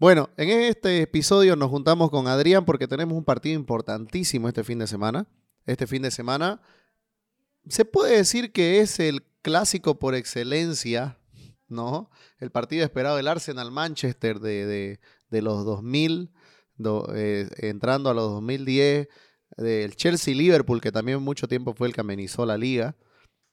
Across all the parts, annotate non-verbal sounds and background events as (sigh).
Bueno, en este episodio nos juntamos con Adrián porque tenemos un partido importantísimo este fin de semana. Este fin de semana se puede decir que es el clásico por excelencia, ¿no? El partido esperado del Arsenal-Manchester de, los 2000, eh, entrando a los 2010, del Chelsea-Liverpool, que también mucho tiempo fue el que amenizó la liga.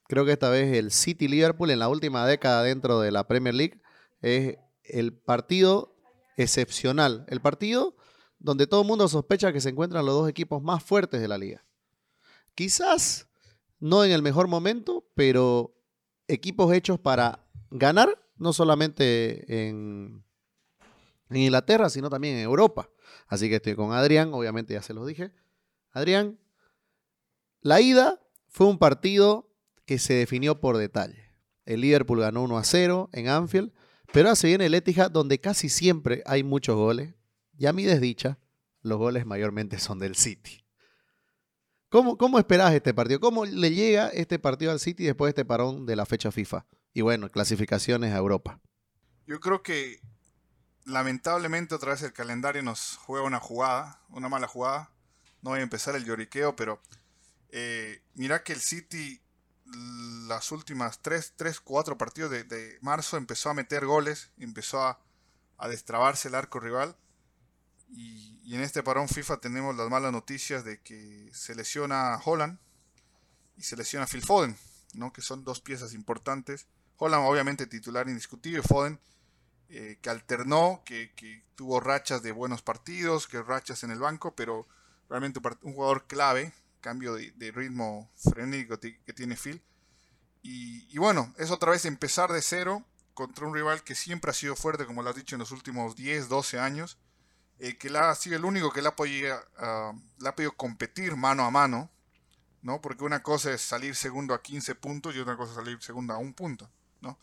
Creo que esta vez el City-Liverpool en la última década dentro de la Premier League es el partido excepcional. El partido donde todo el mundo sospecha que se encuentran los dos equipos más fuertes de la liga. Quizás no en el mejor momento, pero equipos hechos para ganar, no solamente en, en Inglaterra, sino también en Europa. Así que estoy con Adrián, obviamente ya se los dije. Adrián, la ida fue un partido que se definió por detalle. El Liverpool ganó 1 a 0 en Anfield pero se viene el Etihad donde casi siempre hay muchos goles. Y a mi desdicha, los goles mayormente son del City. ¿Cómo, ¿Cómo esperás este partido? ¿Cómo le llega este partido al City después de este parón de la fecha FIFA? Y bueno, clasificaciones a Europa. Yo creo que lamentablemente otra vez el calendario nos juega una jugada, una mala jugada. No voy a empezar el lloriqueo, pero eh, mira que el City las últimas 3, 3 4 partidos de, marzo empezó a meter goles, empezó a, destrabarse el arco rival. Y, en este parón FIFA tenemos las malas noticias de que se lesiona Holland y se lesiona Phil Foden, ¿no? que son dos piezas importantes. Holland obviamente titular indiscutible, Foden eh, que alternó, que, tuvo rachas de buenos partidos, que rachas en el banco, pero realmente un jugador clave cambio de, ritmo frenético que tiene Phil. Y, bueno, es otra vez empezar de cero contra un rival que siempre ha sido fuerte, como lo has dicho en los últimos 10, 12 años, eh, que ha sido el único que le ha, podido, ha podido competir mano a mano, ¿no? Porque una cosa es salir segundo a 15 puntos y otra cosa es salir segundo a un punto, ¿no?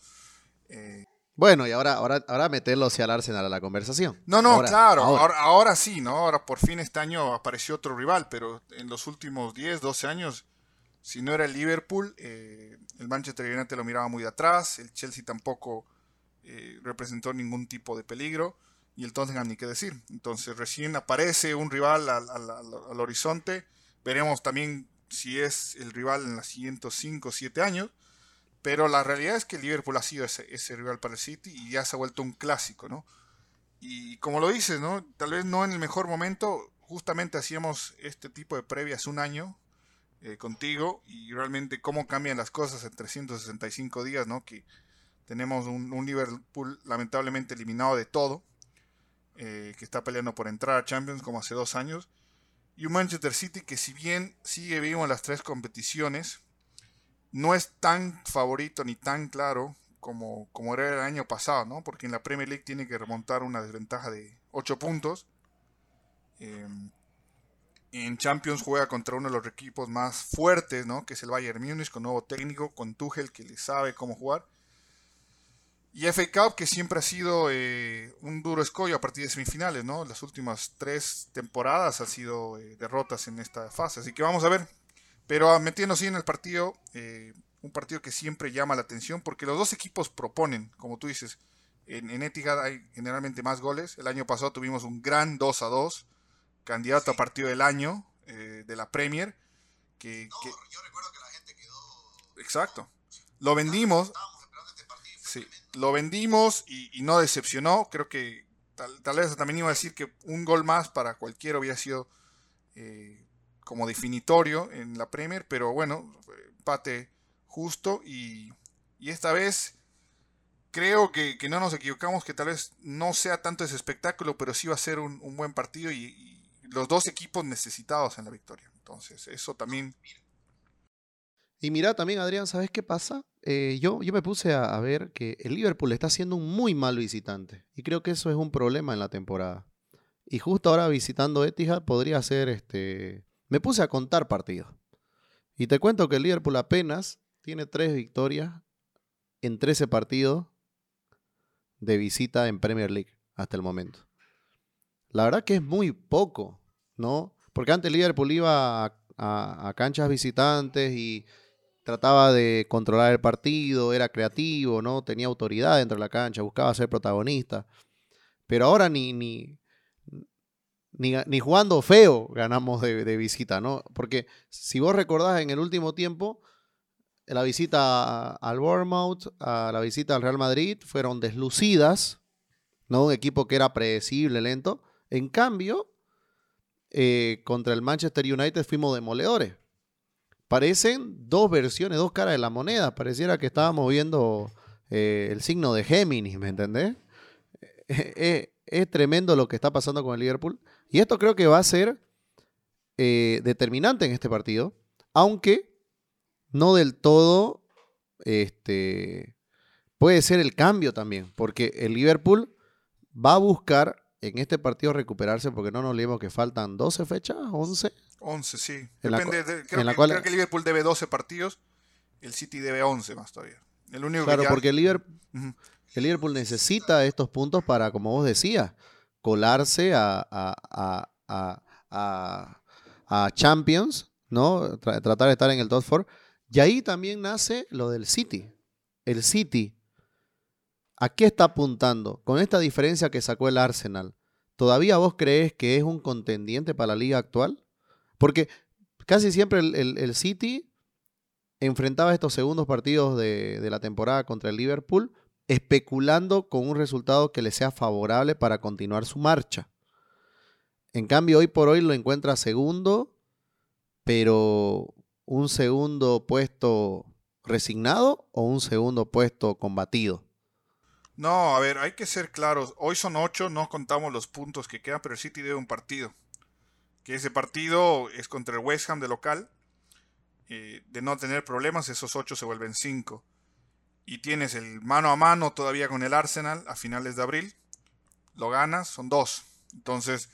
Eh, bueno, y ahora, ahora, ahora meterlo hacia el Arsenal a la conversación. No, no, claro, ahora. sí, ¿no? Ahora por fin este año apareció otro rival, pero en los últimos 10, 12 años, si no era el Liverpool, eh, el Manchester United lo miraba muy de atrás, el Chelsea tampoco eh, representó ningún tipo de peligro, y el Tottenham ni qué decir. Entonces recién aparece un rival al, al horizonte, veremos también si es el rival en los siguientes 5 o 7 años pero la realidad es que Liverpool ha sido ese, rival para el City y ya se ha vuelto un clásico, ¿no? Y como lo dices, ¿no? Tal vez no en el mejor momento, justamente hacíamos este tipo de previas un año eh, contigo y realmente cómo cambian las cosas en 365 días, ¿no? Que tenemos un, Liverpool lamentablemente eliminado de todo, eh, que está peleando por entrar a Champions como hace dos años, y un Manchester City que si bien sigue vivo en las tres competiciones, no es tan favorito ni tan claro como, como era el año pasado, ¿no? Porque en la Premier League tiene que remontar una desventaja de 8 puntos. Em, en Champions juega contra uno de los equipos más fuertes, ¿no? Que es el Bayern Múnich, con nuevo técnico, con Tuchel, que le sabe cómo jugar. Y FA Cup, que siempre ha sido eh, un duro escollo a partir de semifinales, ¿no? Las últimas tres temporadas ha sido eh, derrotas en esta fase. Así que vamos a ver pero ah, metiéndose en el partido, eh, un partido que siempre llama la atención porque los dos equipos proponen, como tú dices, en, en Etihad hay generalmente más goles. El año pasado tuvimos un gran 2 a 2, candidato a partido del año eh, de la Premier. Que, yo recuerdo que la gente quedó. Exacto. Lo vendimos. Este sí, lo vendimos y, no decepcionó. Creo que tal, vez también iba a decir que un gol más para cualquiera hubiera sido eh, como definitorio en la Premier, pero bueno, empate justo y, esta vez creo que, no nos equivocamos, que tal vez no sea tanto ese espectáculo, pero sí va a ser un, buen partido y, los dos equipos necesitados en la victoria. Entonces, eso también... Y mira también, Adrián, ¿sabes qué pasa? Eh, yo, yo me puse a, a, ver que el Liverpool está siendo un muy mal visitante. Y creo que eso es un problema en la temporada. Y justo ahora visitando Etihad podría ser este, me puse a contar partidos. Y te cuento que el Liverpool apenas tiene tres victorias en 13 partidos de visita en Premier League hasta el momento. La verdad que es muy poco, ¿no? Porque antes el Liverpool iba a, a, canchas visitantes y trataba de controlar el partido, era creativo, ¿no? Tenía autoridad dentro de la cancha, buscaba ser protagonista. Pero ahora ni, ni, ni, jugando feo ganamos de, de, visita, ¿no? Porque si vos recordás en el último tiempo, la visita al Bournemouth, a la visita al Real Madrid, fueron deslucidas, ¿no? Un equipo que era predecible, lento. En cambio, eh, contra el Manchester United fuimos demoledores. Parecen dos versiones, dos caras de la moneda. Pareciera que estábamos viendo eh, el signo de Géminis, ¿me entendés? (laughs) Eh, es tremendo lo que está pasando con el Liverpool. Y esto creo que va a ser determinante en este partido. Aunque no del todo, este, puede ser el cambio también, porque el Liverpool va a buscar en este partido recuperarse, porque no nos olvidemos que faltan 12 fechas, 11. 11, sí. Depende, creo, que, el Liverpool debe 12 partidos, el City debe 11 más todavía. El único claro, porque el Liverpool, el Liverpool necesita estos puntos para, como vos decías, colarse a, a, a, a Champions, ¿no? tratar de estar en el top 4 y ahí también nace lo del City. El City, ¿a qué está apuntando? Con esta diferencia que sacó el Arsenal, ¿todavía vos crees que es un contendiente para la liga actual? Porque casi siempre el, City enfrentaba estos segundos partidos de, de la temporada contra el Liverpool especulando con un resultado que le sea favorable para continuar su marcha. En cambio, hoy por hoy lo encuentra segundo, pero un segundo puesto resignado o un segundo puesto combatido? No, a ver, hay que ser claros. Hoy son ocho, no contamos los puntos que quedan, pero el City debe un partido. Que ese partido es contra el West Ham de local. Eh, de no tener problemas, esos ocho se vuelven cinco. Y tienes el mano a mano todavía con el Arsenal a finales de abril. Lo ganas, son dos. Entonces,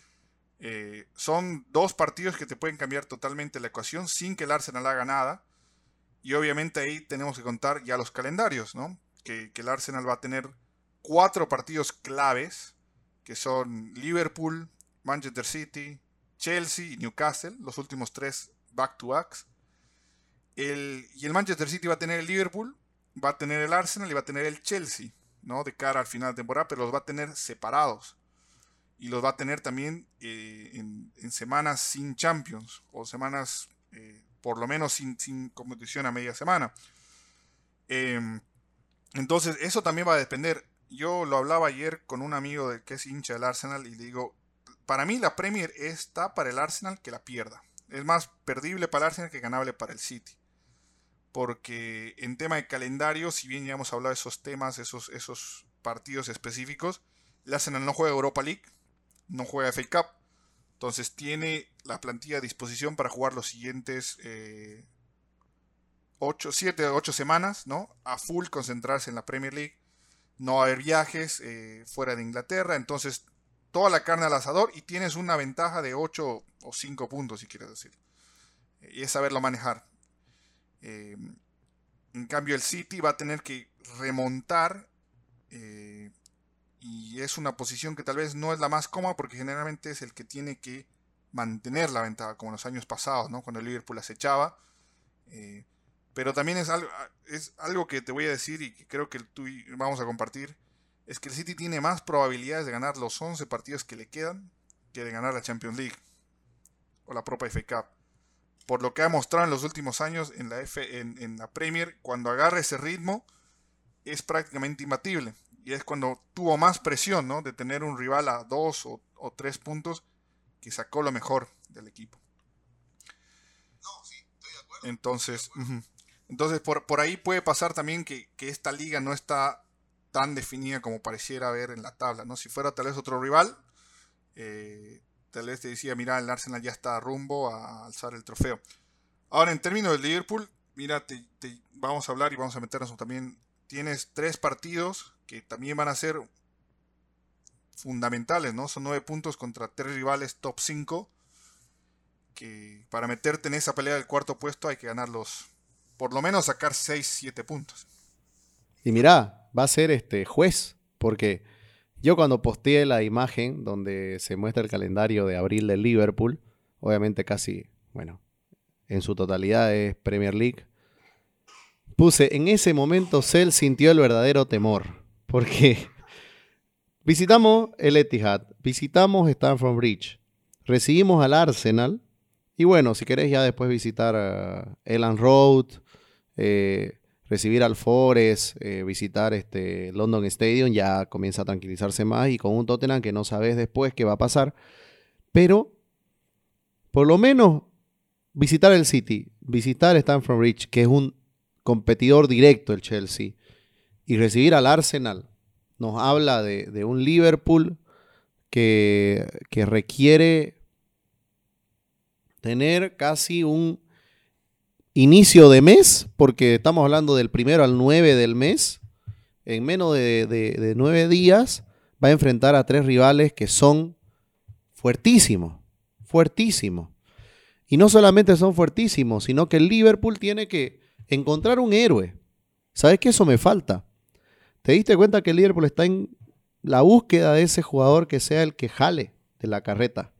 eh, son dos partidos que te pueden cambiar totalmente la ecuación sin que el Arsenal haga nada. Y obviamente ahí tenemos que contar ya los calendarios, ¿no? Que, el Arsenal va a tener cuatro partidos claves, que son Liverpool, Manchester City, Chelsea y Newcastle, los últimos tres back-to-backs. Y el Manchester City va a tener el Liverpool, va a tener el Arsenal y va a tener el Chelsea, ¿no? De cara al final de temporada, pero los va a tener separados y los va a tener también eh, en, semanas sin Champions o semanas eh, por lo menos sin, sin, competición a media semana. Em, entonces eso también va a depender. Yo lo hablaba ayer con un amigo de, que es hincha del Arsenal y le digo, para mí la Premier está para el Arsenal que la pierda. Es más perdible para el Arsenal que ganable para el City. Porque en tema de calendario, si bien ya hemos hablado de esos temas, esos, esos partidos específicos, el Arsenal no juega Europa League, no juega FA Cup. Entonces tiene la plantilla a disposición para jugar los siguientes 8, 7 8 semanas, ¿no? A full concentrarse en la Premier League. No va haber viajes eh, fuera de Inglaterra. Entonces, toda la carne al asador y tienes una ventaja de 8 o 5 puntos, si quieres decir. Y es saberlo manejar. Eh, en cambio, el City va a tener que remontar eh, y es una posición que tal vez no es la más cómoda porque generalmente es el que tiene que mantener la ventaja, como en los años pasados, ¿no? cuando el Liverpool acechaba. Eh, pero también es algo, que te voy a decir y que creo que tú y vamos a compartir, es que el City tiene más probabilidades de ganar los 11 partidos que le quedan que de ganar la Champions League o la propia FA Cup. Por lo que ha mostrado en los últimos años en la, F, en, en la Premier, cuando agarra ese ritmo, es prácticamente imbatible y es cuando tuvo más presión, ¿no? De tener un rival a dos o, tres puntos que sacó lo mejor del equipo. Entonces, entonces por, por, ahí puede pasar también que, esta liga no está tan definida como pareciera ver en la tabla, ¿no? Si fuera tal vez otro rival, eh, tal vez te decía, mira, el Arsenal ya está rumbo a alzar el trofeo. Ahora, en términos del Liverpool, mira, te, vamos a hablar y vamos a meternos también. Tienes tres partidos que también van a ser fundamentales, ¿no? Son nueve puntos contra tres rivales top 5. Que para meterte en esa pelea del cuarto puesto hay que ganarlos. Por lo menos sacar 6, 7 puntos. Y mirá, va a ser este juez. Porque yo cuando posteé la imagen donde se muestra el calendario de abril del Liverpool, obviamente casi, bueno, en su totalidad es Premier League. Puse, en ese momento Cell sintió el verdadero temor porque, (laughs) Visitamos el Etihad, visitamos Stamford Bridge, recibimos al Arsenal y bueno, si querés ya después visitar uh, Elan Road, eh, recibir al Forest, eh, visitar este London Stadium, ya comienza a tranquilizarse más y con un Tottenham que no sabes después qué va a pasar. Pero por lo menos visitar el City, visitar Stamford Bridge, que es un competidor directo el Chelsea, y recibir al Arsenal, nos habla de, un Liverpool que, que requiere tener casi un inicio de mes, porque estamos hablando del primero al 9 del mes, en menos de, de, nueve días va a enfrentar a tres rivales que son fuertísimos, fuertísimos. Y no solamente son fuertísimos, sino que el Liverpool tiene que encontrar un héroe. ¿Sabes que eso me falta? ¿Te diste cuenta que el Liverpool está en la búsqueda de ese jugador que sea el que jale de la carreta?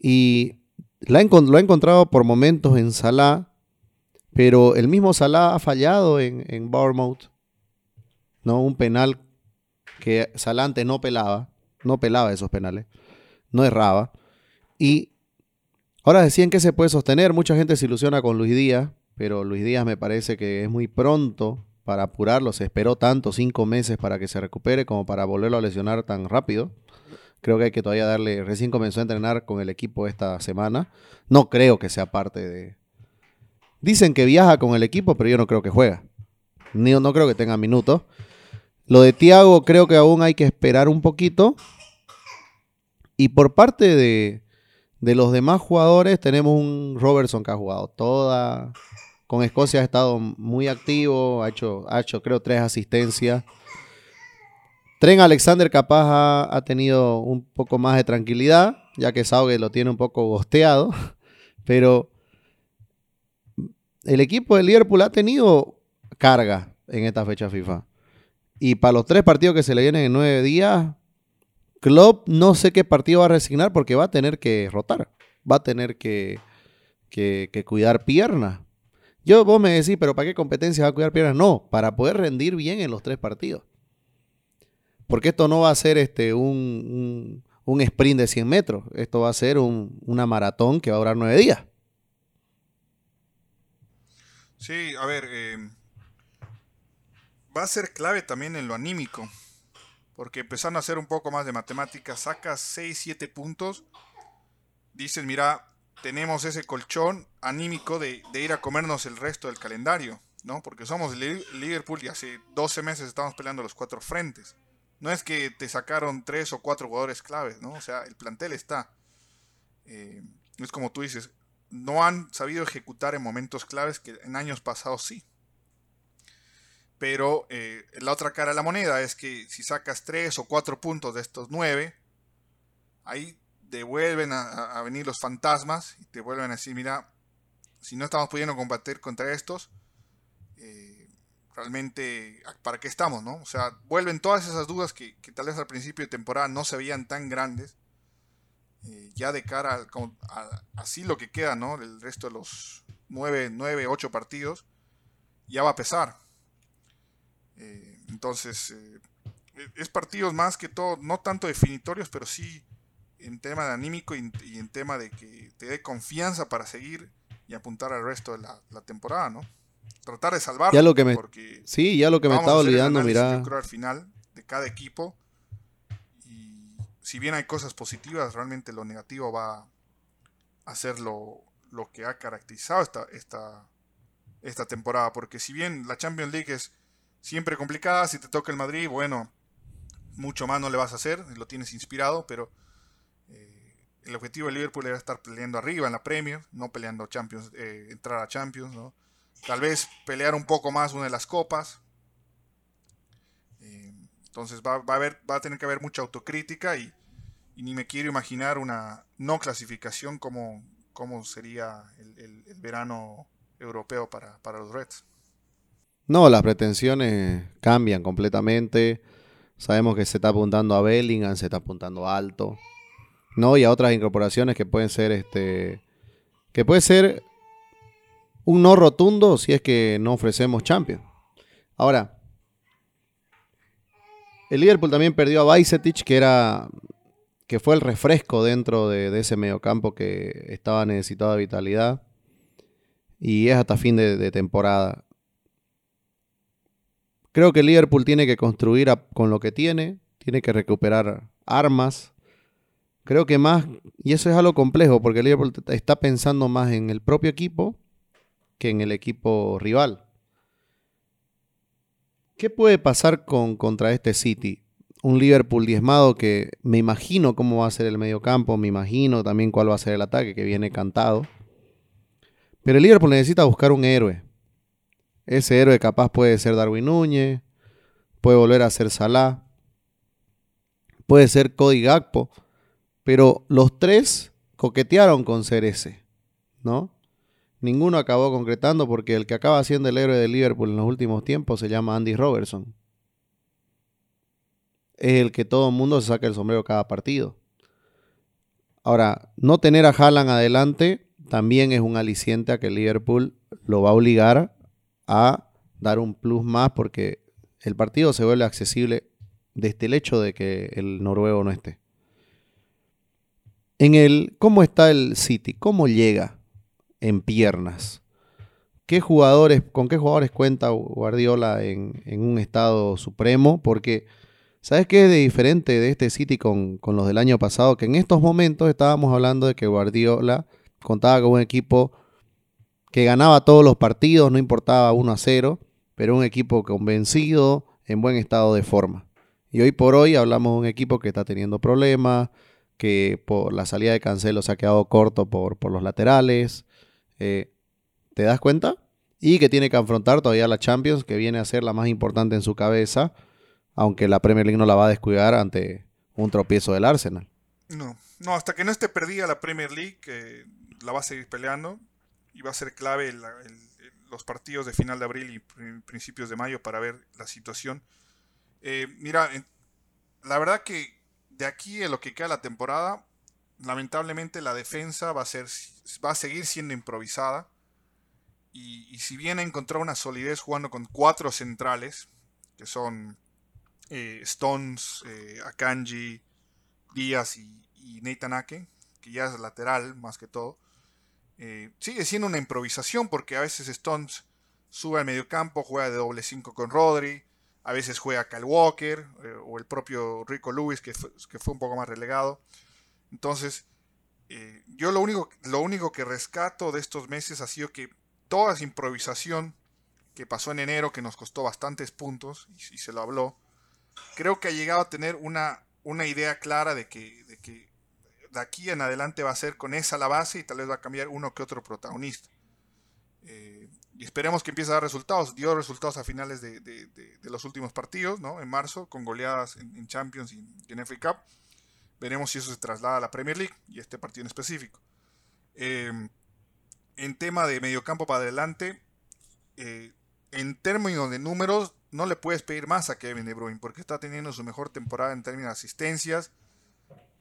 Y lo ha encontrado por momentos en Salah, pero el mismo Salah ha fallado en, en Bournemouth. ¿no? Un penal que Salah antes no pelaba, no pelaba esos penales, no erraba. Y ahora decían que se puede sostener, mucha gente se ilusiona con Luis Díaz, pero Luis Díaz me parece que es muy pronto para apurarlo. Se esperó tanto, cinco meses para que se recupere como para volverlo a lesionar tan rápido. Creo que hay que todavía darle, recién comenzó a entrenar con el equipo esta semana. No creo que sea parte de... Dicen que viaja con el equipo, pero yo no creo que juega. Ni, no creo que tenga minutos. Lo de Tiago creo que aún hay que esperar un poquito. Y por parte de, de los demás jugadores tenemos un Robertson que ha jugado toda, con Escocia ha estado muy activo, ha hecho, ha hecho creo tres asistencias. Tren Alexander capaz ha, tenido un poco más de tranquilidad, ya que Sauge lo tiene un poco gosteado, (laughs) pero el equipo de Liverpool ha tenido carga en esta fecha FIFA. Y para los tres partidos que se le vienen en nueve días, Klopp no sé qué partido va a resignar porque va a tener que rotar, va a tener que, que cuidar piernas. Yo, vos me decís, pero ¿para qué competencia va a cuidar piernas? No, para poder rendir bien en los tres partidos. Porque esto no va a ser este, un, sprint de 100 metros. Esto va a ser una maratón que va a durar nueve días. Sí, a ver, eh, va a ser clave también en lo anímico. Porque empezando a hacer un poco más de matemáticas, sacas 6, 7 puntos. Dices, mira, tenemos ese colchón anímico de, ir a comernos el resto del calendario, ¿no? Porque somos Liverpool y hace 12 meses estamos peleando los cuatro frentes. No es que te sacaron tres o cuatro jugadores claves, ¿no? O sea, el plantel está. Eh, es como tú dices, no han sabido ejecutar en momentos claves que en años pasados sí. Pero eh, la otra cara de la moneda es que si sacas tres o cuatro puntos de estos nueve, ahí te vuelven a, venir los fantasmas y te vuelven a decir, mira, si no estamos pudiendo combatir contra estos, eh, realmente, ¿para qué estamos? No? O sea, vuelven todas esas dudas que, tal vez al principio de temporada no se veían tan grandes, eh, ya de cara a, así lo que queda, ¿no? El resto de los 9, 9 8 partidos, ya va a pesar. Eh, entonces, es partidos más que todo, no tanto definitorios, pero sí en tema de anímico y, en tema de que te dé confianza para seguir y apuntar al resto de la, temporada, ¿no? Tratar de salvarlo. Ya lo que me, sí, ya lo que me estaba olvidando, mira. Yo creo al final de cada equipo. Si bien hay cosas positivas, realmente lo negativo va a ser lo, que ha caracterizado esta, esta, esta temporada. Porque si bien la Champions League es siempre complicada, si te toca el Madrid, bueno, mucho más no le vas a hacer, lo tienes inspirado, pero el objetivo de Liverpool era estar peleando arriba en la Premier, no peleando Champions, eh, entrar a Champions, ¿no? Tal vez pelear un poco más una de las copas. Eh, entonces va, a haber, va a tener que haber mucha autocrítica y, ni me quiero imaginar una no clasificación como, como sería el, verano europeo para, para los Reds. No, las pretensiones cambian completamente. Sabemos que se está apuntando a Bellingham, se está apuntando alto. ¿no? Y a otras incorporaciones que pueden ser, este, que puede ser un no rotundo si es que no ofrecemos Champions. Ahora, El Liverpool también perdió a Bajcetic, que era que fue el refresco dentro de, ese mediocampo que estaba necesitado de vitalidad. Y es hasta fin de, temporada. Creo que Liverpool tiene que construir con lo que tiene, tiene que recuperar armas. Creo que más, y eso es algo complejo, porque Liverpool está pensando más en el propio equipo que en el equipo rival. ¿Qué puede pasar con, contra este City? Un Liverpool diezmado que me imagino cómo va a ser el mediocampo, me imagino también cuál va a ser el ataque que viene cantado. Pero el Liverpool necesita buscar un héroe. Ese héroe capaz puede ser Darwin Núñez, puede volver a ser Salah, puede ser Cody Gakpo, pero los tres coquetearon con ser ese, ¿no? Ninguno acabó concretando porque el que acaba siendo el héroe de Liverpool en los últimos tiempos se llama Andy Robertson. Es el que todo el mundo se saca el sombrero cada partido. Ahora, no tener a Haaland adelante también es un aliciente a que Liverpool lo va a obligar a dar un plus más porque el partido se vuelve accesible desde el hecho de que el noruego no esté. En el, ¿cómo está el City? ¿Cómo llega? en piernas. ¿Qué jugadores, ¿Con qué jugadores cuenta Guardiola en, un estado supremo? Porque, ¿sabes qué es de diferente de este City con, con, los del año pasado? Que en estos momentos estábamos hablando de que Guardiola contaba con un equipo que ganaba todos los partidos, no importaba 1 a 0, pero un equipo convencido, en buen estado de forma. Y hoy por hoy hablamos de un equipo que está teniendo problemas, que por la salida de Cancelo se ha quedado corto por, por los laterales, eh, ¿Te das cuenta? Y que tiene que afrontar todavía la Champions, que viene a ser la más importante en su cabeza, aunque la Premier League no la va a descuidar ante un tropiezo del Arsenal. No, no, hasta que no esté perdida la Premier League, la va a seguir peleando y va a ser clave los partidos de final de abril y principios de mayo para ver la situación. Eh, mira, la verdad que de aquí a lo que queda la temporada, lamentablemente la defensa va a, ser, va a seguir siendo improvisada. Y, si bien ha encontrado una solidez jugando con cuatro centrales, que son eh, Stones, eh, Akanji, Díaz y, y Nathan Ake, que ya es lateral más que todo, eh, sigue siendo una improvisación porque a veces Stones sube al mediocampo, juega de doble 5 con Rodri, a veces juega Kyle Walker o el propio Rico Lewis que fue un poco más relegado. Entonces, eh, yo lo único, lo único que rescato de estos meses ha sido que toda esa improvisación que pasó en enero, que nos costó bastantes puntos, y, se lo habló, creo que ha llegado a tener una, una idea clara de que, de que de aquí en adelante va a ser con esa la base y tal vez va a cambiar uno que otro protagonista. Eh, y esperemos que empiece a dar resultados. Dio resultados a finales de, los últimos partidos, ¿no? En marzo, con goleadas en, Champions y en FA Cup. Veremos si eso se traslada a la Premier League y este partido en específico. Em, en tema de mediocampo para adelante, eh, en términos de números, no le puedes pedir más a Kevin De Bruyne porque está teniendo su mejor temporada en términos de asistencias,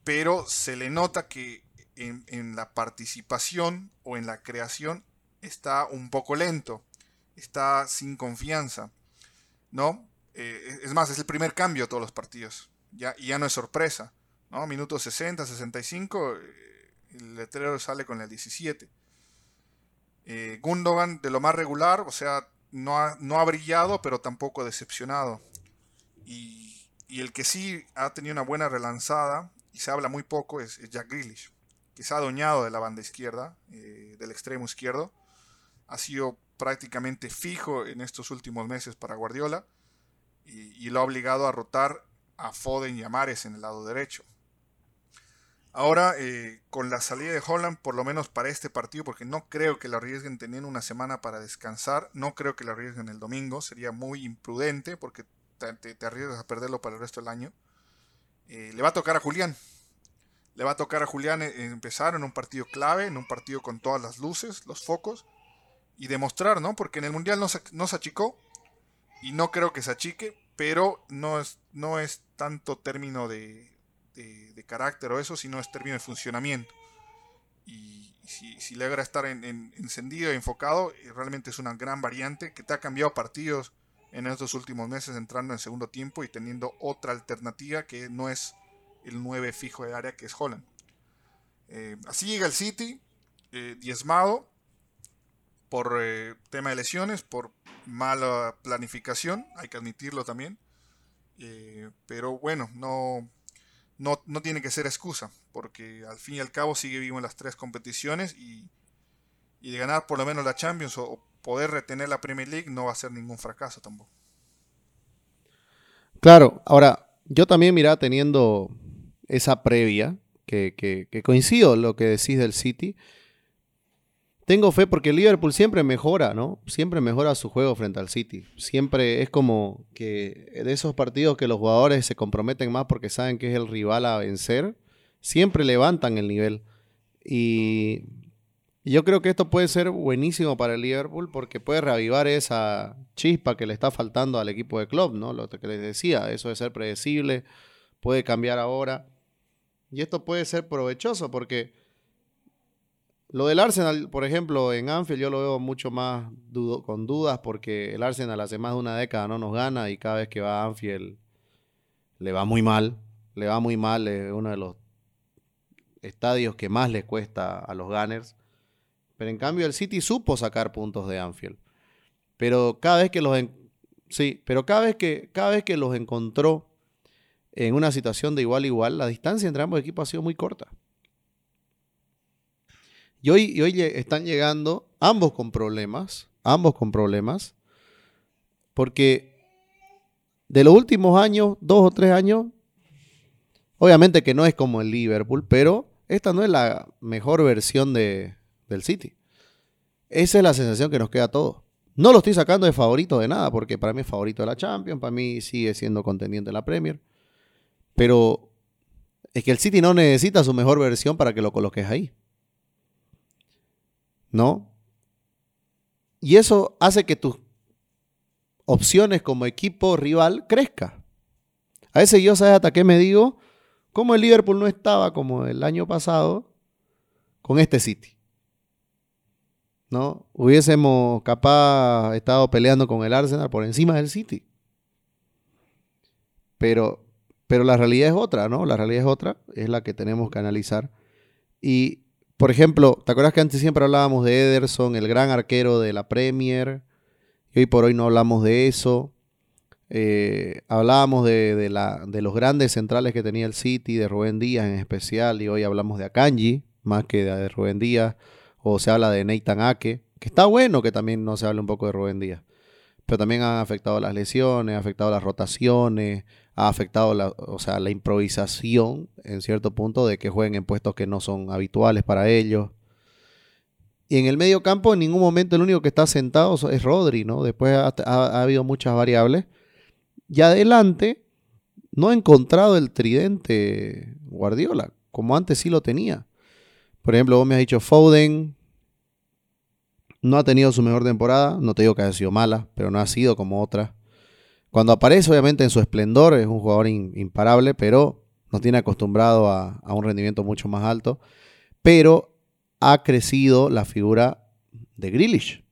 pero se le nota que en, la participación o en la creación está un poco lento, está sin confianza, ¿no? Eh, es más, es el primer cambio de todos los partidos, ya, y ya no es sorpresa. ¿no? Minutos 60, 65, eh, el letrero sale con el 17. Eh, Gundogan de lo más regular, o sea, no ha, no ha brillado, pero tampoco decepcionado. Y, el que sí ha tenido una buena relanzada, y se habla muy poco, es, Jack Grealish, que se ha adueñado de la banda izquierda, eh, del extremo izquierdo. Ha sido prácticamente fijo en estos últimos meses para Guardiola y, y lo ha obligado a rotar a Foden y a Mares en el lado derecho. Ahora, eh, con la salida de Holland, por lo menos para este partido, porque no creo que lo arriesguen teniendo una semana para descansar, no creo que lo arriesguen el domingo, sería muy imprudente porque te, arriesgas a perderlo para el resto del año. Eh, le va a tocar a Julián. Le va a tocar a Julián eh, empezar en un partido clave, en un partido con todas las luces, los focos, y demostrar, ¿no? Porque en el Mundial no se, no se achicó, y no creo que se achique, pero no es, no es tanto término de, de, carácter o eso, sino es término de funcionamiento. Y, si, logra estar en, encendido y enfocado, eh, realmente es una gran variante que te ha cambiado partidos en estos últimos meses entrando en segundo tiempo y teniendo otra alternativa que no es el 9 fijo de área que es Holland. Eh, así llega el City, eh, diezmado por tema de lesiones, por mala planificación, hay que admitirlo también. pero bueno, no, no, no, tiene que ser excusa, porque al fin y al cabo sigue vivo en las tres competiciones y, y de ganar por lo menos la Champions o, poder retener la Premier League no va a ser ningún fracaso tampoco. Claro, ahora yo también, mira, teniendo esa previa, que, que, coincido lo que decís del City, tengo fe porque Liverpool siempre mejora, ¿no? Siempre mejora su juego frente al City. Siempre es como que de esos partidos que los jugadores se comprometen más porque saben que es el rival a vencer, siempre levantan el nivel. Y yo creo que esto puede ser buenísimo para el Liverpool porque puede reavivar esa chispa que le está faltando al equipo de club, ¿no? Lo que les decía, eso de ser predecible, puede cambiar ahora. Y esto puede ser provechoso porque lo del Arsenal, por ejemplo, en Anfield yo lo veo mucho más con dudas porque el Arsenal hace más de una década no nos gana y cada vez que va a Anfield le va muy mal. Le va muy mal, es uno de los estadios que más le cuesta a los Gunners. Pero en cambio el City supo sacar puntos de Anfield. Pero cada vez que los sí, pero cada vez que cada vez que los encontró en una situación de igual a igual, la distancia entre ambos equipos ha sido muy corta. Y hoy, están llegando ambos con problemas, ambos con problemas, porque de los últimos años, dos o tres años, obviamente que no es como el Liverpool, pero esta no es la mejor versión de, del City. Esa es la sensación que nos queda a todos. No lo estoy sacando de favorito de nada, porque para mí es favorito de la Champions, para mí sigue siendo contendiente de la Premier. Pero es que el City no necesita su mejor versión para que lo coloques ahí. ¿No? Y eso hace que tus opciones como equipo rival crezca. A veces yo, ¿sabes hasta qué me digo? Como el Liverpool no estaba como el año pasado con este City. ¿no? Hubiésemos capaz estado peleando con el Arsenal por encima del City. Pero, pero la realidad es otra, ¿no? La realidad es otra, es la que tenemos que analizar. Y, por ejemplo, ¿te acuerdas que antes siempre hablábamos de Ederson, el gran arquero de la Premier? Y hoy por hoy no hablamos de eso. Eh, hablábamos de, los grandes centrales que tenía el City, de Rubén Díaz en especial, y hoy hablamos de Akanji, más que de Rubén Díaz o se habla de Nathan Ake, que está bueno que también no se hable un poco de Rubén Díaz. Pero también han afectado las lesiones, ha afectado las rotaciones, ha afectado la, o sea, la improvisación en cierto punto de que jueguen en puestos que no son habituales para ellos. Y en el medio campo, en ningún momento el único que está sentado es Rodri, ¿no? Después ha, ha habido muchas variables. Y adelante, no ha encontrado el tridente Guardiola, como antes sí lo tenía. Por ejemplo, vos me has dicho Foden. No ha tenido su mejor temporada. No te digo que haya sido mala, pero no ha sido como otra. Cuando aparece, obviamente, en su esplendor, es un jugador imparable, pero nos tiene acostumbrado a, un rendimiento mucho más alto. Pero ha crecido la figura de Grealish.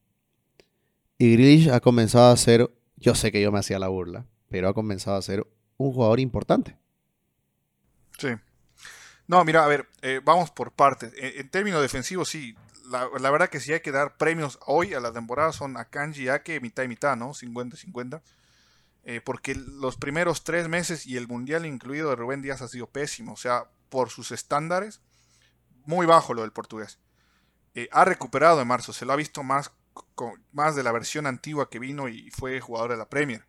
Y Grealish ha comenzado a ser, yo sé que yo me hacía la burla, pero ha comenzado a ser un jugador importante. Sí. No, mira, a ver, eh, vamos por partes. En, términos defensivos, sí. La, verdad que si hay que dar premios hoy a la temporada son a Kanji y Ake mitad y mitad, ¿no? 50-50. Eh, porque los primeros tres meses y el mundial incluido de Rubén Díaz ha sido pésimo. O sea, por sus estándares, muy bajo lo del portugués. Eh, ha recuperado en marzo, se lo ha visto más, más de la versión antigua que vino y fue jugador de la Premier.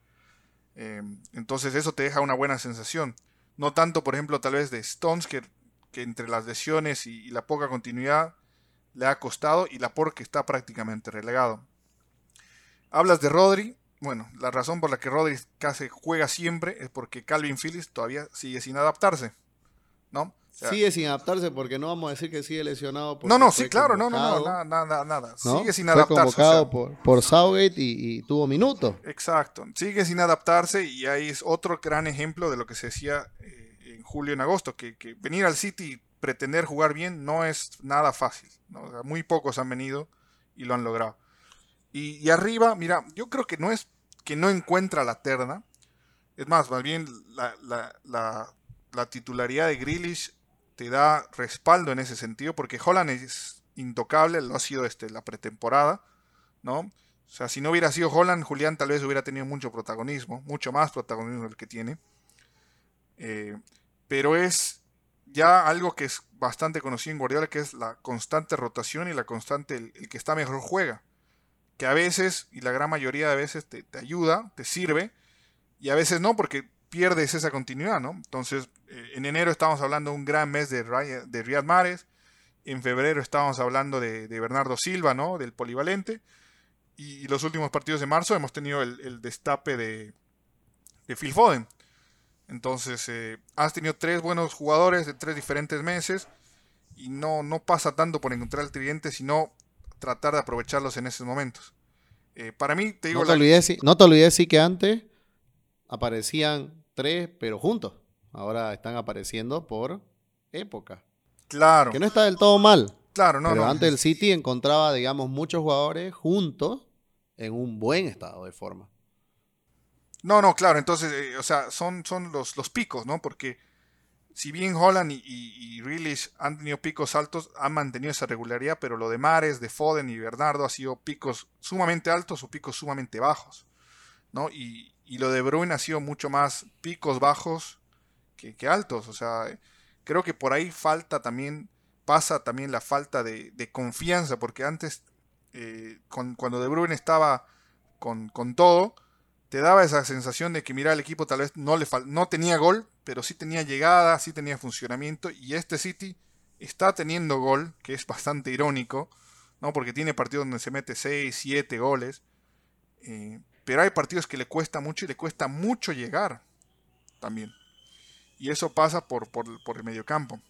entonces eso te deja una buena sensación. No tanto, por ejemplo, tal vez de Stones, que que entre las lesiones y, la poca continuidad le ha costado y la por que está prácticamente relegado. Hablas de Rodri. Bueno, la razón por la que Rodri casi juega siempre es porque Calvin Phillips todavía sigue sin adaptarse. ¿No? sigue sin adaptarse porque no vamos a decir que sigue lesionado. No, no, sí, claro, no, no, no, nada, nada, nada. Sigue sin adaptarse. Fue convocado por, por Southgate y, tuvo minutos. Exacto, sigue sin adaptarse y ahí es otro gran ejemplo de lo que se decía eh, julio en agosto, que, venir al City y pretender jugar bien no es nada fácil. muy pocos han venido y lo han logrado. Y, arriba, mira, yo creo que no es que no encuentra la terna. Es más, más bien la, la titularidad de Grealish te da respaldo en ese sentido, porque Holland es intocable, lo ha sido este, la pretemporada, ¿no? O sea, si no hubiera sido Holland, Julián tal vez hubiera tenido mucho protagonismo, mucho más protagonismo del que tiene. Eh, pero es ya algo que es bastante conocido en Guardiola, que es la constante rotación y la constante, el, que está mejor juega. Que a veces, y la gran mayoría de veces, te, te ayuda, te sirve, y a veces no, porque pierdes esa continuidad, ¿no? Entonces, eh, en enero estábamos hablando de un gran mes de, de Riyad Mahrez, en febrero estábamos hablando de, Bernardo Silva, ¿no? Del polivalente, y, los últimos partidos de marzo hemos tenido el, destape de, de, Phil Foden. Entonces, eh, has tenido tres buenos jugadores de tres diferentes meses, y no, no pasa tanto por encontrar el cliente, sino tratar de aprovecharlos en esos momentos. Eh, para mí, te digo... No te, olvides, no te olvides, sí, que antes aparecían tres, pero juntos. Ahora están apareciendo por época. Claro. Que no está del todo mal. Claro, no, pero antes el City encontraba, digamos, muchos jugadores juntos en un buen estado de forma. No, no, claro, entonces, eh, o sea, son, son los, los picos, ¿no? Porque si bien Holland y, y, han tenido picos altos, han mantenido esa regularidad, pero lo de Mares, de Foden y Bernardo ha sido picos sumamente altos o picos sumamente bajos, ¿no? Y, y lo de Bruin ha sido mucho más picos bajos que, altos. O sea, creo que por ahí falta también, pasa también la falta de, confianza, porque antes, eh, cuando De Bruyne estaba con, todo, te daba esa sensación de que, mira, el equipo tal vez no, le no tenía gol, pero sí tenía llegada, sí tenía funcionamiento, y este City está teniendo gol, que es bastante irónico, ¿no? porque tiene partidos donde se mete 6, 7 goles. Eh, pero hay partidos que le cuesta mucho y le cuesta mucho llegar también. Y eso pasa por, por, el mediocampo.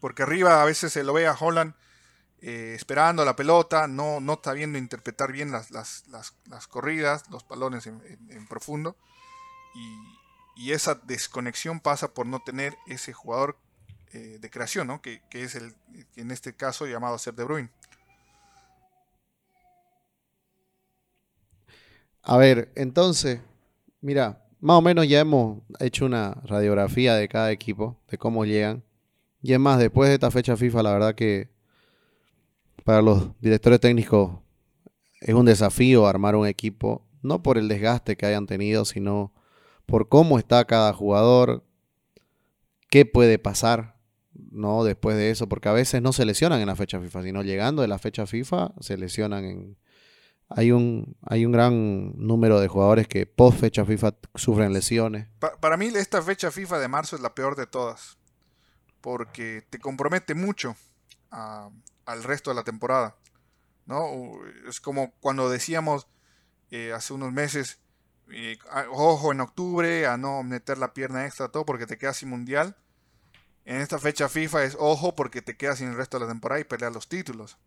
Porque arriba a veces se lo ve a Holland eh, esperando la pelota, no, no está viendo interpretar bien las, las, corridas, los balones en, profundo. Y, esa desconexión pasa por no tener ese jugador eh, de creación, ¿no? que, que, es el, en este caso llamado a ser De Bruyne. A ver, entonces, mira, más o menos ya hemos hecho una radiografía de cada equipo, de cómo llegan. Y es más, después de esta fecha FIFA, la verdad que para los directores técnicos es un desafío armar un equipo, no por el desgaste que hayan tenido, sino por cómo está cada jugador, qué puede pasar, ¿no? Después de eso, porque a veces no se lesionan en la fecha FIFA, sino llegando de la fecha FIFA se lesionan en, hay un, hay un gran número de jugadores que post fecha FIFA sufren lesiones. para mí esta fecha FIFA de marzo es la peor de todas, porque te compromete mucho al resto de la temporada. ¿no? Es como cuando decíamos eh, hace unos meses, eh, ojo en octubre a no meter la pierna extra, todo porque te quedas sin mundial. En esta fecha FIFA es ojo porque te quedas sin el resto de la temporada y peleas los títulos.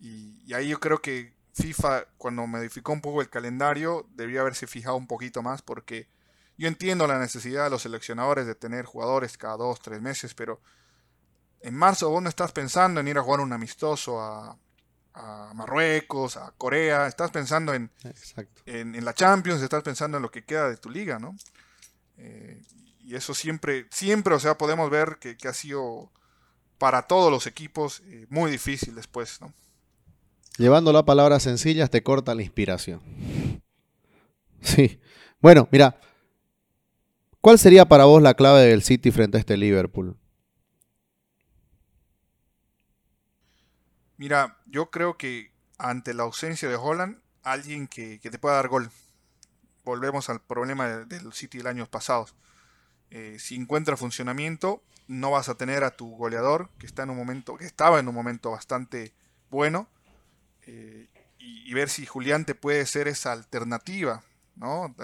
y ahí yo creo que FIFA, cuando modificó un poco el calendario, debería haberse fijado un poquito más porque yo entiendo la necesidad de los seleccionadores de tener jugadores cada dos, tres meses, pero en marzo vos no estás pensando en ir a jugar un amistoso a, Marruecos, a Corea, estás pensando en, en, la Champions, estás pensando en lo que queda de tu liga, ¿no? Eh, y eso siempre, siempre, o sea, podemos ver que, ha sido para todos los equipos eh, muy difícil después, ¿no? Llevando a palabras sencillas te corta la inspiración. Sí. Bueno, mira. ¿Cuál sería para vos la clave del City frente a este Liverpool? Mira, yo creo que ante la ausencia de Holland, alguien que, te pueda dar gol. Volvemos al problema del City del año pasado. Eh, si encuentra funcionamiento, no vas a tener a tu goleador, que está en un momento, que estaba en un momento bastante bueno, eh, y, ver si Julián te puede ser esa alternativa, ¿no?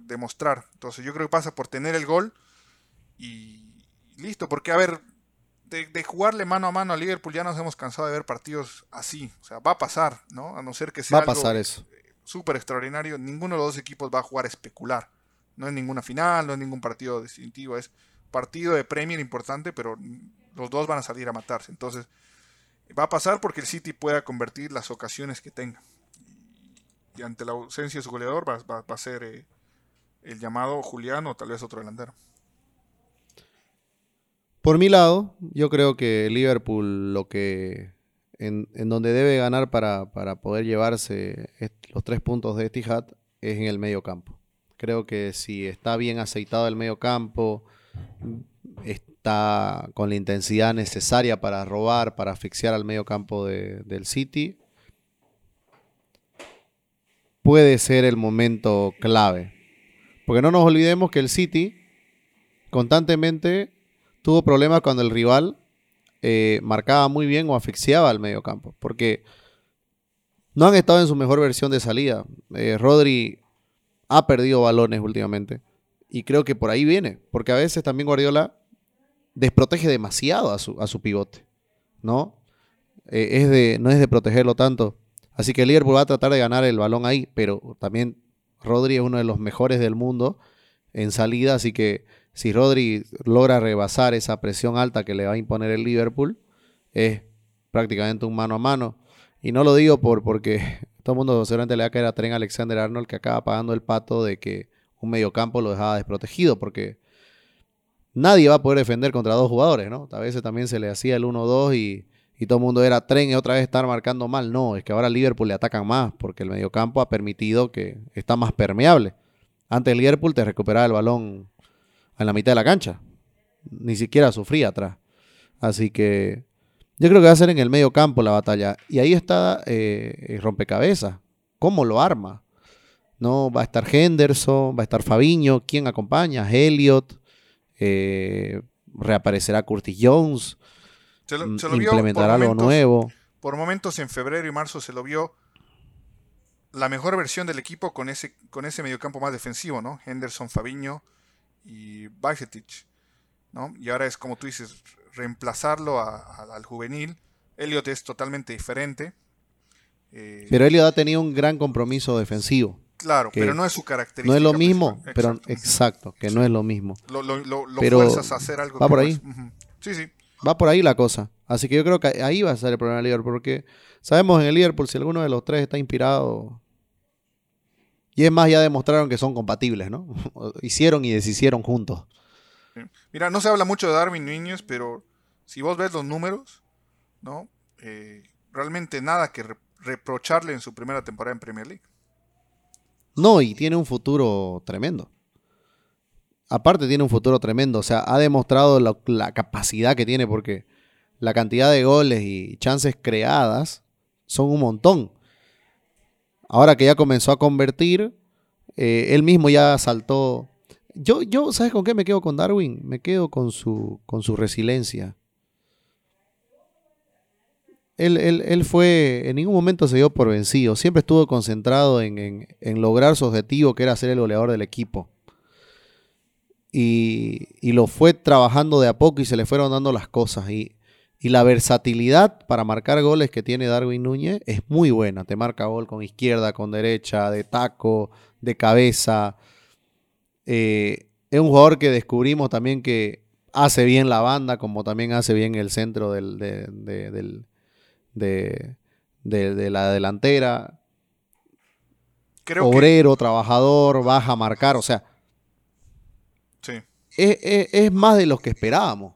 demostrar. Entonces yo creo que pasa por tener el gol y listo, porque a ver, de, jugarle mano a mano a Liverpool ya nos hemos cansado de ver partidos así, o sea, va a pasar, ¿no? A no ser que sea va a pasar eso. súper extraordinario, ninguno de los dos equipos va a jugar especular. No es ninguna final, no es ningún partido distintivo, es partido de Premier importante, pero los dos van a salir a matarse. Entonces, Va a pasar porque el City pueda convertir las ocasiones que tenga. y ante la ausencia de su goleador va, a ser eh, el llamado Julián o tal vez otro delantero. Por mi lado, yo creo que Liverpool lo que en, donde debe ganar para, poder llevarse los tres puntos de Etihad es en el medio campo. Creo que si está bien aceitado el medio campo, está con la intensidad necesaria para robar, para asfixiar al medio campo del City, puede ser el momento clave. Porque no nos olvidemos que el City constantemente tuvo problemas cuando el rival eh, marcaba muy bien o asfixiaba al medio campo. Porque no han estado en su mejor versión de salida. Eh, Rodri ha perdido balones últimamente. Y creo que por ahí viene. Porque a veces también Guardiola desprotege demasiado a su, a su pivote. ¿No? Eh, es de, no es de protegerlo tanto. Así que el Liverpool va a tratar de ganar el balón ahí, pero también Rodri es uno de los mejores del mundo en salida, así que si Rodri logra rebasar esa presión alta que le va a imponer el Liverpool, es prácticamente un mano a mano. Y no lo digo por porque (laughs) todo el mundo seguramente le va a caer Tren Alexander Arnold que acaba pagando el pato de que un mediocampo lo dejaba desprotegido, porque nadie va a poder defender contra dos jugadores, ¿no? A veces también se le hacía el 1-2 y y todo el mundo era tren y otra vez estar marcando mal. No, es que ahora Liverpool le atacan más porque el mediocampo ha permitido que está más permeable. Antes el Liverpool te recuperaba el balón en la mitad de la cancha. Ni siquiera sufría atrás. Así que yo creo que va a ser en el medio campo la batalla. Y ahí está eh, el rompecabezas. ¿Cómo lo arma? ¿No? Va a estar Henderson, va a estar Fabiño. ¿Quién acompaña? Elliot. Eh, reaparecerá Curtis Jones. Se lo, implementará lo nuevo. Por momentos en febrero y marzo se lo vio la mejor versión del equipo con ese, con ese mediocampo más defensivo, ¿no? Henderson, Fabiño y Bajcetic, ¿no? Y ahora es como tú dices, reemplazarlo al juvenil. Elliot es totalmente diferente. Eh, pero Elliot ha tenido un gran compromiso defensivo. Claro, pero no es su característica. No es lo mismo, pero exacto, que no es lo mismo. Lo, lo, fuerzas a hacer algo. Va por ahí. Sí, sí. Va por ahí la cosa. Así que yo creo que ahí va a ser el problema del Liverpool. Porque sabemos en el Liverpool si alguno de los tres está inspirado. Y es más, ya demostraron que son compatibles, ¿no? (laughs) Hicieron y deshicieron juntos. Mira, no se habla mucho de Darwin Núñez, pero si vos ves los números, ¿no? Eh, realmente nada que reprocharle en su primera temporada en Premier League. No, y tiene un futuro tremendo aparte tiene un futuro tremendo. O sea, ha demostrado la, capacidad que tiene porque la cantidad de goles y chances creadas son un montón. Ahora que ya comenzó a convertir, eh, él mismo ya saltó. Yo, yo, ¿sabes con qué me quedo con Darwin? Me quedo con su, con su resiliencia. Él, él, fue, en ningún momento se dio por vencido, siempre estuvo concentrado en, en lograr su objetivo, que era ser el goleador del equipo y, lo fue trabajando de a poco y se le fueron dando las cosas. Y, la versatilidad para marcar goles que tiene Darwin Núñez es muy buena. Te marca gol con izquierda, con derecha, de taco, de cabeza. Eh, es un jugador que descubrimos también que hace bien la banda, como también hace bien el centro del, de, de, la delantera. Obrero, trabajador, baja a marcar. O sea, es, más de lo que esperábamos.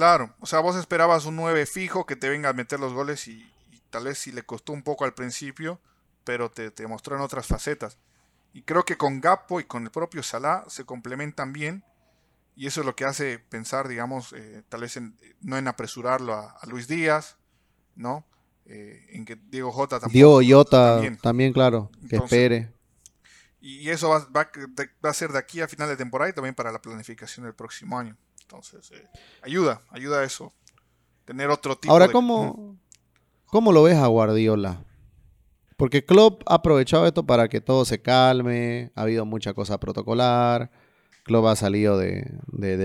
Claro, o sea, vos esperabas un 9 fijo que te venga a meter los goles y, tal vez si le costó un poco al principio, pero te, te, mostró en otras facetas. Y creo que con Gapo y con el propio Salah se complementan bien y eso es lo que hace pensar, digamos, eh, tal vez no en apresurarlo a, Luis Díaz, ¿no? Eh, en que Diego Jota tampoco. Diego Jota también, claro, que espere. Y eso va, va, a ser de aquí a final de temporada y también para la planificación del próximo año. Entonces, eh, ayuda, ayuda a eso. Tener otro tipo Ahora, ¿cómo, ¿cómo lo ves a Guardiola? Porque Klopp ha aprovechado esto para que todo se calme, ha habido mucha cosa protocolar, Klopp ha salido de,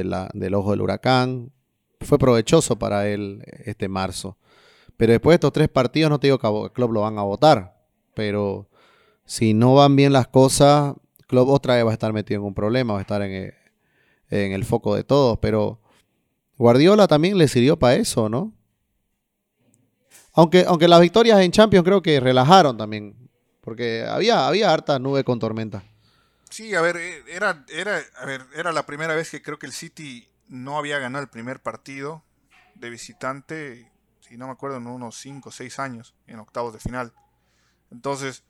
la, del ojo del huracán, fue provechoso para él este marzo. Pero después de estos tres partidos, no te digo que Klopp lo van a votar, pero si no van bien las cosas, Klopp otra vez va a estar metido en un problema, va a estar en el, foco de todos. Pero Guardiola también le sirvió para eso, ¿no? Aunque, aunque las victorias en Champions creo que relajaron también Porque había, había harta nube con tormenta. Sí, a ver, eh, era, era, a ver, era la primera vez que creo que el City no había ganado el primer partido de visitante, si no me acuerdo, en unos 5 o 6 años, en octavos de final. Entonces,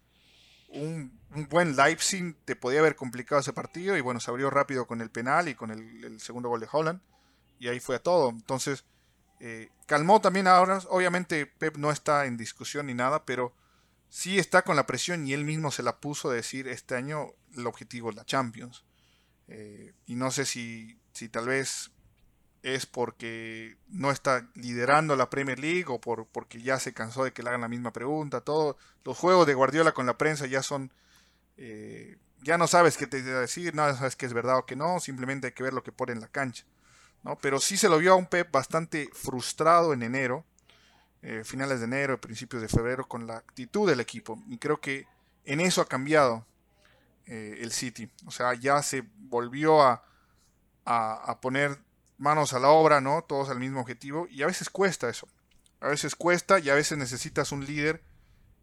un, buen Leipzig te podía haber complicado ese partido y bueno, se abrió rápido con el penal y con el, segundo gol de Holland y ahí fue a todo. Entonces, eh, calmó también ahora, obviamente Pep no está en discusión ni nada, pero sí está con la presión y él mismo se la puso de decir este año el objetivo es la Champions. Eh, y no sé si, si tal vez es porque no está liderando la Premier League o por, porque ya se cansó de que le hagan la misma pregunta. Todos los juegos de Guardiola con la prensa ya son... Eh, ya no sabes qué te decir, no sabes que es verdad o que no, simplemente hay que ver lo que pone en la cancha. ¿no? Pero sí se lo vio a un Pep bastante frustrado en enero, eh, finales de enero, principios de febrero, con la actitud del equipo. Y creo que en eso ha cambiado eh, el City. O sea, ya se volvió a, a poner manos a la obra, ¿no? Todos al mismo objetivo. Y a veces cuesta eso. A veces cuesta y a veces necesitas un líder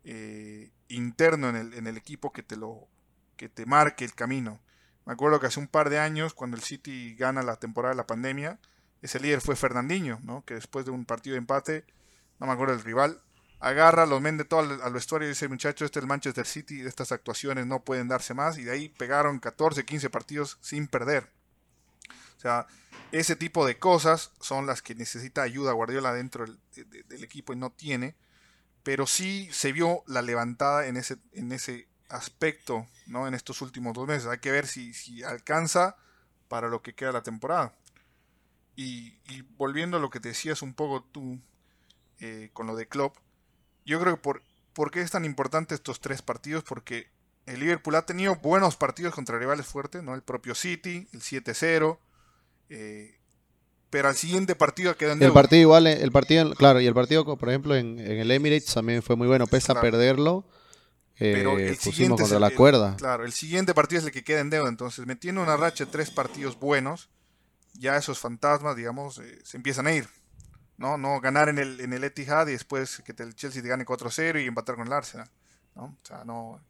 eh, interno en el, equipo que te lo que te marque el camino. Me acuerdo que hace un par de años, cuando el City gana la temporada de la pandemia, ese líder fue Fernandinho, ¿no? Que después de un partido de empate, no me acuerdo del rival, agarra, los mende todo al, al vestuario y dice, muchachos, este es el Manchester City, estas actuaciones no pueden darse más. Y de ahí pegaron 14, 15 partidos sin perder. O sea, ese tipo de cosas son las que necesita ayuda Guardiola dentro del, equipo y no tiene. Pero sí se vio la levantada en ese, en ese aspecto ¿no? en estos últimos dos meses. Hay que ver si, si alcanza para lo que queda la temporada. Y, volviendo a lo que te decías un poco tú eh, con lo de Klopp, yo creo que por, por qué es tan importante estos tres partidos, porque el Liverpool ha tenido buenos partidos contra rivales fuertes, ¿no? El propio City, el 7-0, eh, pero al siguiente partido quedan El partido igual, el partido, claro, y el partido, por ejemplo, en, el Emirates también fue muy bueno, pese a perderlo. Eh, pero el siguiente contra la cuerda. Claro, el siguiente partido es el que queda en deuda. Entonces, metiendo una racha de tres partidos buenos, ya esos fantasmas, digamos, eh, se empiezan a ir. ¿no? No ganar en el, en el Etihad y después que el Chelsea te gane 4-0 y empatar con el Arsenal. ¿no? O sea, no,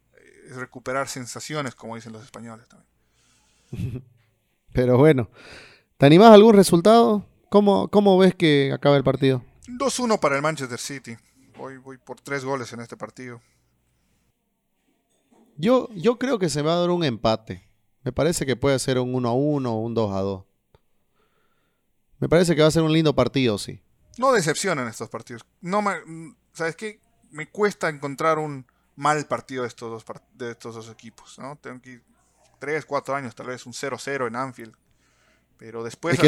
es recuperar sensaciones, como dicen los españoles también. (laughs) Pero bueno, ¿Te animás a algún resultado? ¿Cómo, ¿Cómo ves que acaba el partido? 2-1 para el Manchester City. Voy, voy por tres goles en este partido. Yo, yo creo que se va a dar un empate. Me parece que puede ser un 1 1 o un 2 2. Me parece que va a ser un lindo partido, sí. No decepcionan estos partidos. No me, ¿Sabes qué? Me cuesta encontrar un mal partido de estos dos, de estos dos equipos. ¿no? Tengo que ir 3, 4 años, tal vez un 0-0 en Anfield. Pero después. Es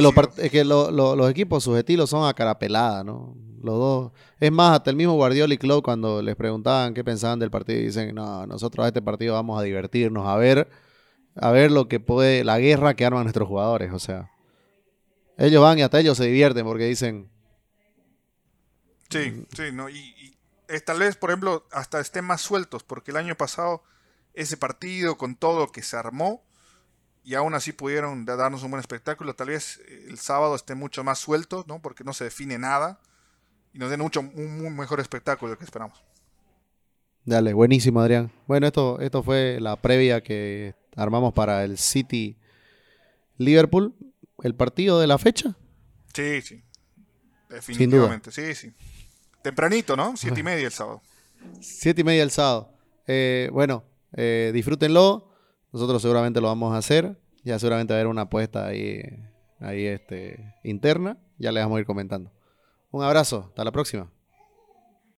que, los equipos, sus estilos son a cara pelada, ¿no? Los dos. Es más, hasta el mismo Guardiola y Klopp, cuando les preguntaban qué pensaban del partido, dicen: No, nosotros a este partido vamos a divertirnos, a ver, a ver lo que puede. La guerra que arman nuestros jugadores, o sea. Ellos van y hasta ellos se divierten porque dicen. Sí, sí, ¿no? Y, y tal vez, por ejemplo, hasta estén más sueltos, porque el año pasado, ese partido, con todo que se armó y aún así pudieron darnos un buen espectáculo. Tal vez eh, el sábado esté mucho más suelto, ¿no? Porque no se define nada y nos den mucho, un, mejor espectáculo del que esperamos. Dale, buenísimo Adrián. Bueno, esto, esto fue la previa que armamos para el City Liverpool. ¿El partido de la fecha? Sí, sí. Definitivamente, sí, sí. Tempranito, ¿no? Siete y media el sábado. Siete y media el sábado. Eh, bueno, eh, disfrútenlo. Nosotros seguramente lo vamos a hacer. Ya seguramente va a haber una apuesta ahí, ahí este, interna. Ya les vamos a ir comentando. Un abrazo. Hasta la próxima.